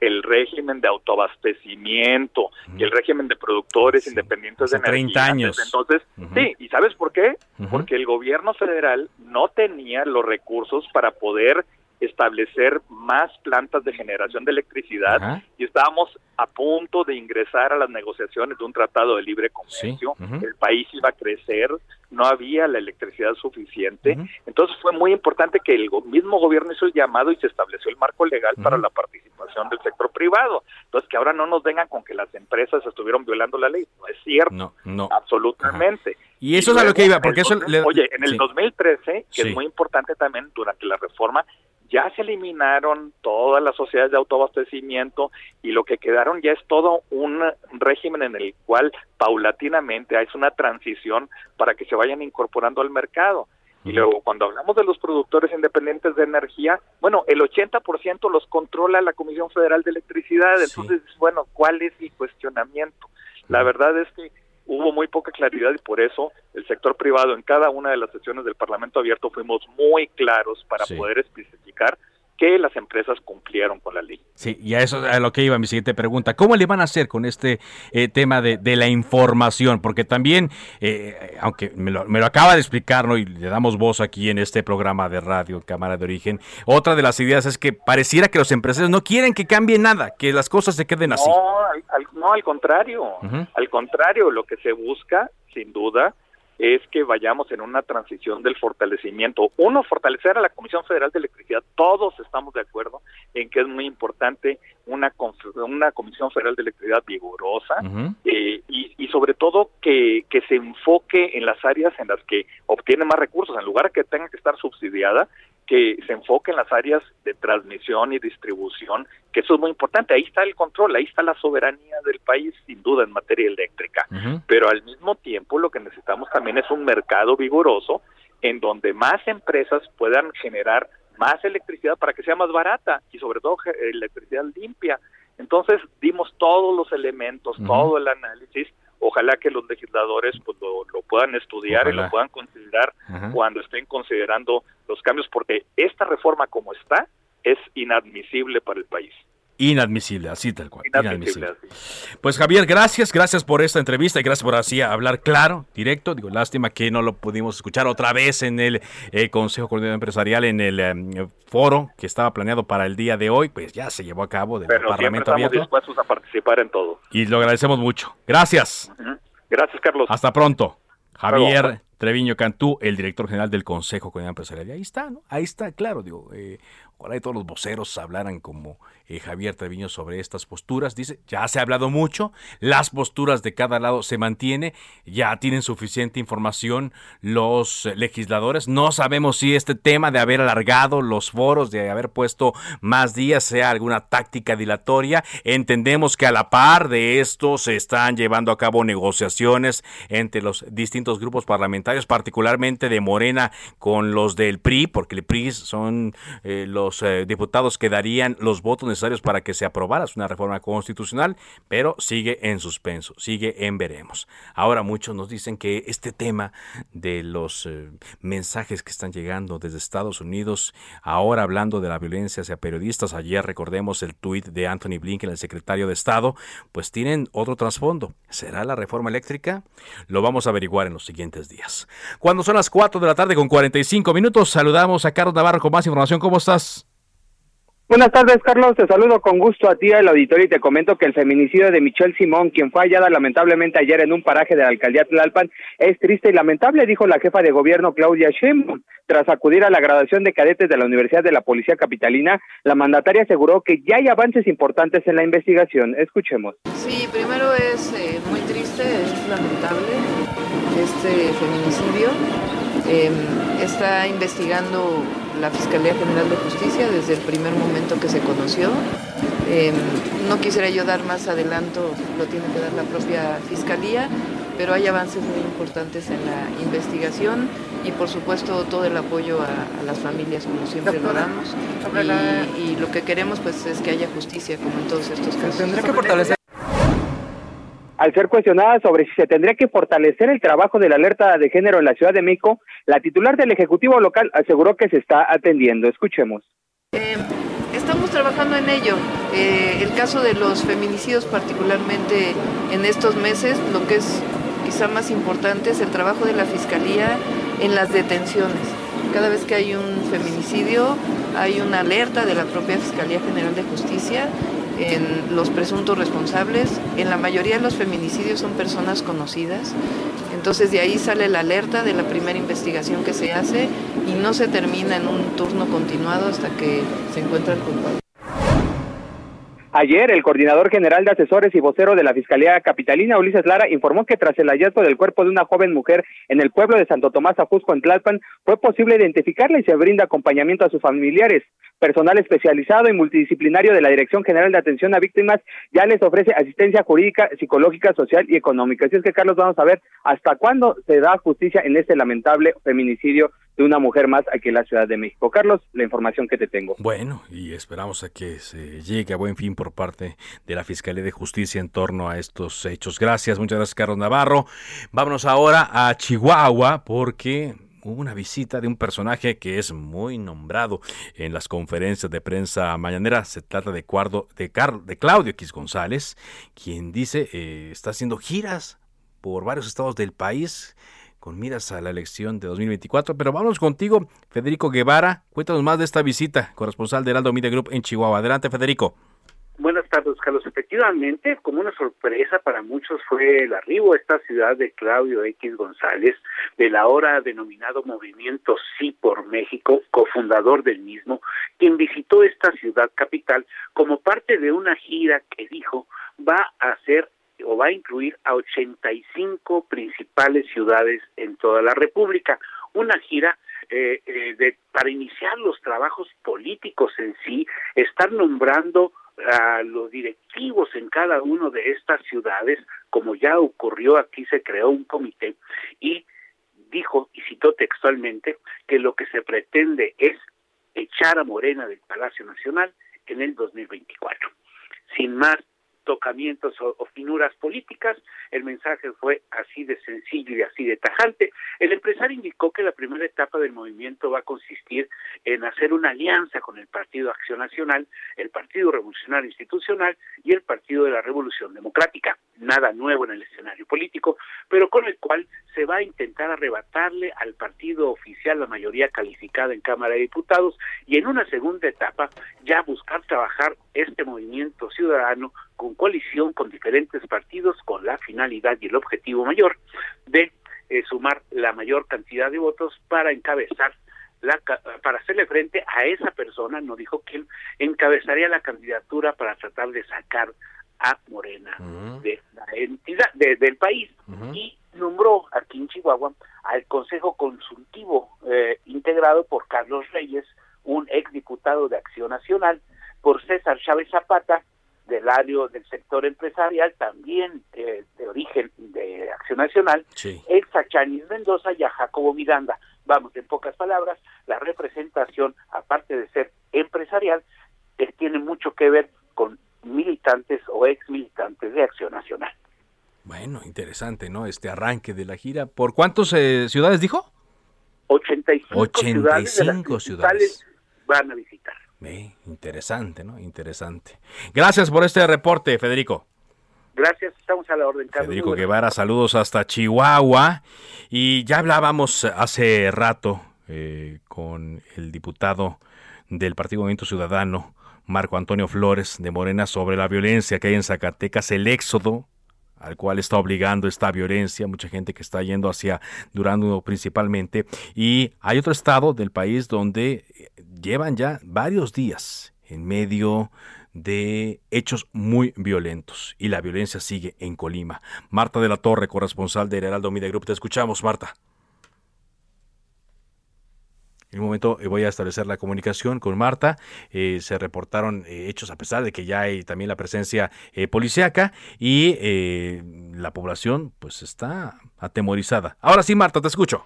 el régimen de autoabastecimiento y el régimen de productores independientes de energía. 30 años. Entonces, sí, ¿y sabes por qué? Porque el gobierno federal no tenía los recursos para poder establecer más plantas de generación de electricidad y estábamos a punto de ingresar a las negociaciones de un tratado de libre comercio. El país iba a crecer, no había la electricidad suficiente. Entonces fue muy importante que el mismo gobierno hizo el llamado y se estableció el marco legal para la participación del sector privado. Entonces que ahora no nos vengan con que las empresas estuvieron violando la ley. No es cierto. No, no. Absolutamente. Y eso es a lo que iba, porque eso... Oye, en el 2013, que es muy importante también durante la reforma, ya se eliminaron todas las sociedades de autoabastecimiento y lo que quedaron ya es todo un régimen en el cual paulatinamente hay una transición para que se vayan incorporando al mercado. Y luego, cuando hablamos de los productores independientes de energía, bueno, el 80% los controla la Comisión Federal de Electricidad. Entonces, bueno, ¿cuál es el cuestionamiento? La verdad es que hubo muy poca claridad y por eso el sector privado en cada una de las sesiones del Parlamento abierto fuimos muy claros para poder especificar que las empresas cumplieron con la ley. Sí, y a eso es a lo que iba mi siguiente pregunta. ¿Cómo le van a hacer con este eh, tema de, de, la información? Porque también, eh, aunque me lo, me lo, acaba de explicar, ¿no? y le damos voz aquí en este programa de radio, Cámara de Origen, otra de las ideas es que pareciera que los empresarios no quieren que cambie nada, que las cosas se queden así. No, al, no, al contrario. Al contrario, lo que se busca, sin duda, es que vayamos en una transición del fortalecimiento. Uno, fortalecer a la Comisión Federal de Electricidad. Todos estamos de acuerdo en que es muy importante una, una Comisión Federal de Electricidad vigorosa eh, y, y, sobre todo que, que se enfoque en las áreas en las que obtiene más recursos. En lugar de que tenga que estar subsidiada, que se enfoque en las áreas de transmisión y distribución, que eso es muy importante. Ahí está el control, ahí está la soberanía del país, sin duda, en materia eléctrica. Pero al mismo tiempo lo que necesitamos también es un mercado vigoroso en donde más empresas puedan generar más electricidad para que sea más barata y sobre todo electricidad limpia. Entonces dimos todos los elementos, todo el análisis ojalá que los legisladores pues lo, puedan estudiar y lo puedan considerar cuando estén considerando los cambios, porque esta reforma como está es inadmisible para el país. Inadmisible, así tal cual. Inadmisible. Pues Javier, gracias, gracias por esta entrevista y gracias por así hablar claro, directo. Digo, lástima que no lo pudimos escuchar otra vez en el eh, Consejo Coordinador Empresarial, en el em, foro que estaba planeado para el día de hoy, pues ya se llevó a cabo del Pero Parlamento estamos dispuestos a participar en todo. Y lo agradecemos mucho. Gracias. Gracias, Carlos. Hasta pronto. Javier Treviño Cantú, el director general del Consejo Coordinador Empresarial. Y ahí está, ¿no? Ahí está, claro, digo, eh, ojalá todos los voceros hablaran como eh, Javier Treviño sobre estas posturas. Dice, ya se ha hablado mucho, las posturas de cada lado se mantienen, ya tienen suficiente información los legisladores. No sabemos si este tema de haber alargado los foros, de haber puesto más días, sea alguna táctica dilatoria. Entendemos que a la par de esto se están llevando a cabo negociaciones entre los distintos grupos parlamentarios, particularmente de Morena con los del PRI, porque el PRI son eh, los diputados que darían los votos necesarios para que se aprobara una reforma constitucional, pero sigue en suspenso, sigue en veremos. Ahora muchos nos dicen que este tema de los eh, mensajes que están llegando desde Estados Unidos, ahora hablando de la violencia hacia periodistas, ayer recordemos el tuit de Anthony Blinken, el secretario de Estado, pues tienen otro trasfondo. ¿Será la reforma eléctrica? Lo vamos a averiguar en los siguientes días. Cuando son las 4 de la tarde con 45 minutos, saludamos a Carlos Navarro con más información. ¿Cómo estás? Buenas tardes, Carlos. Te saludo con gusto a ti, al auditorio, y te comento que el feminicidio de Michelle Simón, quien fue hallada lamentablemente ayer en un paraje de la alcaldía Tlalpan, es triste y lamentable, dijo la jefa de gobierno Claudia Sheinbaum. Tras acudir a la graduación de cadetes de la Universidad de la Policía Capitalina, la mandataria aseguró que ya hay avances importantes en la investigación. Escuchemos. Sí, primero es eh, muy triste, es lamentable este feminicidio. Eh, está investigando la Fiscalía General de Justicia desde el primer momento que se conoció. Em, no quisiera yo dar más adelanto, lo tiene que dar la propia Fiscalía, pero hay avances muy importantes en la investigación y por supuesto todo el apoyo a, las familias como siempre lo damos. Y, y, lo que queremos pues es que haya justicia como en todos estos casos. Tendrá que fortalecer al ser cuestionada sobre si se tendría que fortalecer el trabajo de la alerta de género en la Ciudad de México, la titular del Ejecutivo local aseguró que se está atendiendo. Escuchemos. Eh, estamos trabajando en ello. Eh, el caso de los feminicidios, particularmente en estos meses, lo que es quizá más importante es el trabajo de la Fiscalía en las detenciones. Cada vez que hay un feminicidio, hay una alerta de la propia Fiscalía General de Justicia en los presuntos responsables. En la mayoría de los feminicidios son personas conocidas. Entonces de ahí sale la alerta de la primera investigación que se hace y no se termina en un turno continuado hasta que se encuentra el culpable. Ayer, el coordinador general de asesores y vocero de la Fiscalía Capitalina, Ulises Lara, informó que tras el hallazgo del cuerpo de una joven mujer en el pueblo de Santo Tomás Ajusco, en Tlalpan, fue posible identificarla y se brinda acompañamiento a sus familiares. Personal especializado y multidisciplinario de la Dirección General de Atención a Víctimas ya les ofrece asistencia jurídica, psicológica, social y económica. Así es que, Carlos, vamos a ver hasta cuándo se da justicia en este lamentable feminicidio de una mujer más aquí en la Ciudad de México. Carlos, la información que te tengo. Bueno, y esperamos a que se llegue a buen fin por parte de la Fiscalía de Justicia en torno a estos hechos. Gracias, muchas gracias, Carlos Navarro. Vámonos ahora a Chihuahua porque hubo una visita de un personaje que es muy nombrado en las conferencias de prensa mañanera. Se trata de, Cuardo, de, de Claudio X González, quien dice eh, está haciendo giras por varios estados del país con miras a la elección de 2024. Pero vamos contigo, Federico Guevara. Cuéntanos más de esta visita, corresponsal de Heraldo Media Group en Chihuahua. Adelante, Federico. Buenas tardes, Carlos. Efectivamente, como una sorpresa para muchos fue el arribo a esta ciudad de Claudio X González, del ahora denominado Movimiento Sí por México, cofundador del mismo, quien visitó esta ciudad capital como parte de una gira que dijo va a hacer o va a incluir a 85 principales ciudades en toda la República. Una gira eh, eh, de, para iniciar los trabajos políticos en sí, estar nombrando a los directivos en cada una de estas ciudades, como ya ocurrió aquí, se creó un comité y dijo, y citó textualmente, que lo que se pretende es echar a Morena del Palacio Nacional en el 2024. Sin más tocamientos o, finuras políticas. El mensaje fue así de sencillo y así de tajante. El empresario indicó que la primera etapa del movimiento va a consistir en hacer una alianza con el Partido Acción Nacional, el Partido Revolucionario Institucional y el Partido de la Revolución Democrática. Nada nuevo en el escenario político, pero con el cual se va a intentar arrebatarle al partido oficial la mayoría calificada en Cámara de Diputados y en una segunda etapa ya buscar trabajar este movimiento ciudadano con coalición con diferentes partidos con la finalidad y el objetivo mayor de eh, sumar la mayor cantidad de votos para encabezar la, para hacerle frente a esa persona, no dijo quién, encabezaría la candidatura para tratar de sacar a Morena de la entidad del país. Y nombró aquí en Chihuahua al Consejo Consultivo eh, integrado por Carlos Reyes, un exdiputado de Acción Nacional, por César Chávez Zapata, del área del sector empresarial, también eh, de origen de Acción Nacional, sí. a Chanis Mendoza y a Jacobo Miranda. Vamos, en pocas palabras, la representación, aparte de ser empresarial, tiene mucho que ver con militantes o ex militantes de Acción Nacional. Bueno, interesante, ¿no? Este arranque de la gira. ¿Por cuántas eh, ciudades dijo? 85, 85 ciudades, ciudades van a visitar interesante, ¿no? Interesante. Gracias por este reporte, Federico. Gracias, estamos a la orden, Carlos. Federico Guevara, saludos hasta Chihuahua. Y ya hablábamos hace rato eh, con el diputado del Partido Movimiento Ciudadano, Marco Antonio Flores de Morena, sobre la violencia que hay en Zacatecas, el éxodo al cual está obligando esta violencia, mucha gente que está yendo hacia Durango principalmente, y hay otro estado del país donde llevan ya varios días en medio de hechos muy violentos y la violencia sigue en Colima. Marta de la Torre, corresponsal de Heraldo Media Group, te escuchamos, Marta. En un momento eh, voy a establecer la comunicación con Marta. Eh, se reportaron eh, hechos a pesar de que ya hay también la presencia policíaca y la población pues está atemorizada. Ahora sí, Marta, te escucho.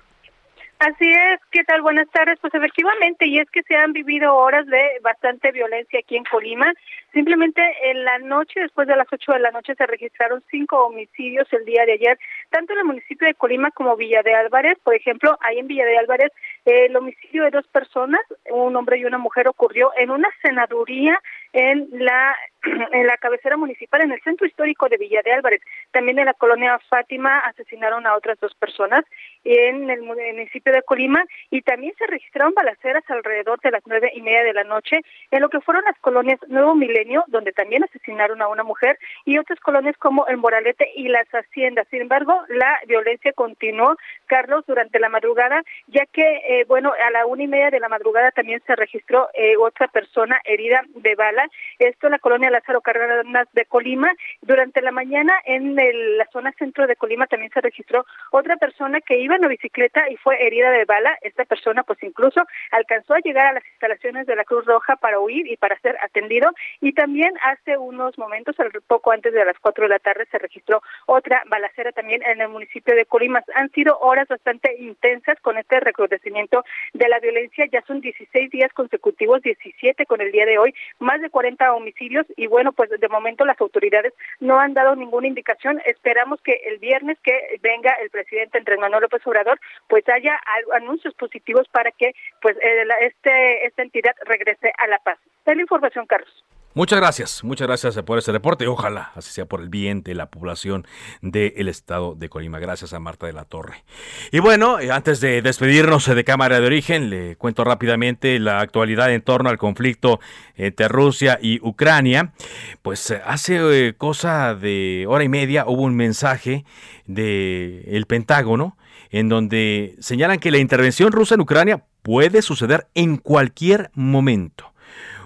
Así es, ¿qué tal? Buenas tardes. Pues efectivamente, y es que se han vivido horas de bastante violencia aquí en Colima. Simplemente en la noche, después de las 8 de la noche, se registraron cinco homicidios el día de ayer, tanto en el municipio de Colima como Villa de Álvarez. Por ejemplo, ahí en Villa de Álvarez, el homicidio de dos personas, un hombre y una mujer, ocurrió en una senaduría en la en la cabecera municipal en el centro histórico de Villa de Álvarez. También en la colonia Fátima asesinaron a otras dos personas en el municipio de Colima y también se registraron balaceras alrededor de las nueve y media de la noche en lo que fueron las colonias Nuevo Milenio, donde también asesinaron a una mujer, y otras colonias como el Moralete y las Haciendas. Sin embargo, la violencia continuó, Carlos, durante la madrugada, ya que, eh, bueno, a la una y media de la madrugada también se registró eh, otra persona herida de bala. Esto en la colonia Lázaro Cárdenas de Colima. Durante la mañana en la zona centro de Colima también se registró otra persona que iba en la bicicleta y fue herida de bala. Esta persona pues incluso alcanzó a llegar a las instalaciones de la Cruz Roja para huir y para ser atendido. Y también hace unos momentos, poco antes de las cuatro de la tarde, se registró otra balacera también en el municipio de Colima. Han sido horas bastante intensas con este recrudecimiento de la violencia. Ya son 16 días consecutivos, 17 con el día de hoy, más de 40 homicidios y bueno, pues de momento las autoridades no han dado ninguna indicación. Esperamos que el viernes que venga el presidente Andrés Manuel López Obrador, pues haya anuncios positivos para que pues este esta entidad regrese a la paz. Es la información, Carlos. Muchas gracias, muchas gracias por ese reporte. Ojalá así sea por el bien de la población del estado de Colima. Gracias a Marta de la Torre. Y bueno, eh, antes de despedirnos de Cámara de Origen, le cuento rápidamente la actualidad en torno al conflicto entre Rusia y Ucrania. Pues eh, hace eh, cosa de hora y media hubo un mensaje del el Pentágono en donde señalan que la intervención rusa en Ucrania puede suceder en cualquier momento.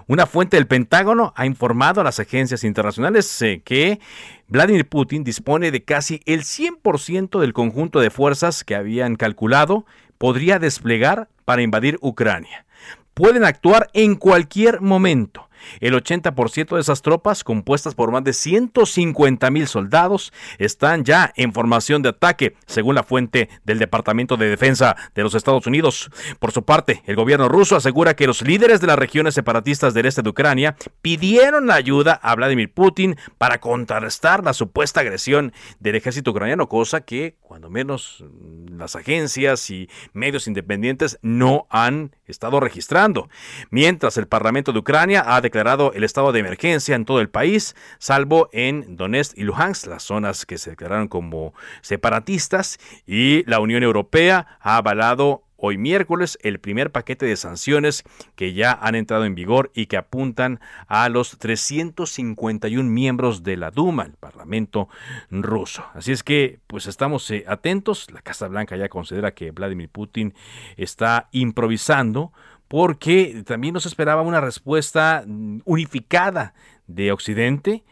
Una fuente del Pentágono ha informado a las agencias internacionales eh, que Vladimir Putin dispone de casi el 100% del conjunto de fuerzas que habían calculado podría desplegar para invadir Ucrania. Pueden actuar en cualquier momento. El 80% de esas tropas, compuestas por más de 150 mil soldados, están ya en formación de ataque, según la fuente del Departamento de Defensa de los Estados Unidos. Por su parte, el gobierno ruso asegura que los líderes de las regiones separatistas del este de Ucrania pidieron ayuda a Vladimir Putin para contrarrestar la supuesta agresión del ejército ucraniano, cosa que, cuando menos, las agencias y medios independientes no han estado registrando. Mientras el Parlamento de Ucrania ha declarado el estado de emergencia en todo el país, salvo en Donetsk y Luhansk, las zonas que se declararon como separatistas, y la Unión Europea ha avalado hoy miércoles el primer paquete de sanciones que ya han entrado en vigor y que apuntan a los 351 miembros de la Duma, el Parlamento ruso. Así es que, pues estamos eh, atentos. La Casa Blanca ya considera que Vladimir Putin está improvisando porque también nos esperaba una respuesta mm, unificada de Occidente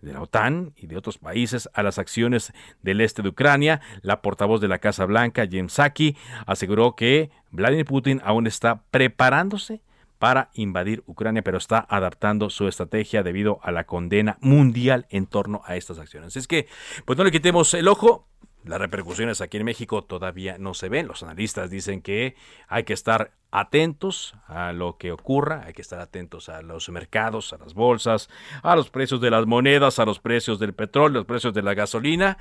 de la OTAN y de otros países a las acciones del este de Ucrania. La portavoz de la Casa Blanca, James Saki, aseguró que Vladimir Putin aún está preparándose para invadir Ucrania, pero está adaptando su estrategia debido a la condena mundial en torno a estas acciones. Es que, pues no le quitemos el ojo, las repercusiones aquí en México todavía no se ven. Los analistas dicen que hay que estar atentos a lo que ocurra, hay que estar atentos a los mercados, a las bolsas, a los precios de las monedas, a los precios del petróleo, los precios de la gasolina.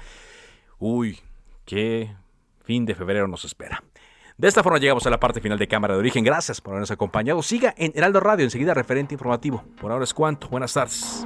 Uy, qué fin de febrero nos espera. De esta forma llegamos a la parte final de Cámara de Origen. Gracias por habernos acompañado. Siga en Heraldo Radio, enseguida referente informativo. Por ahora es cuanto. Buenas tardes.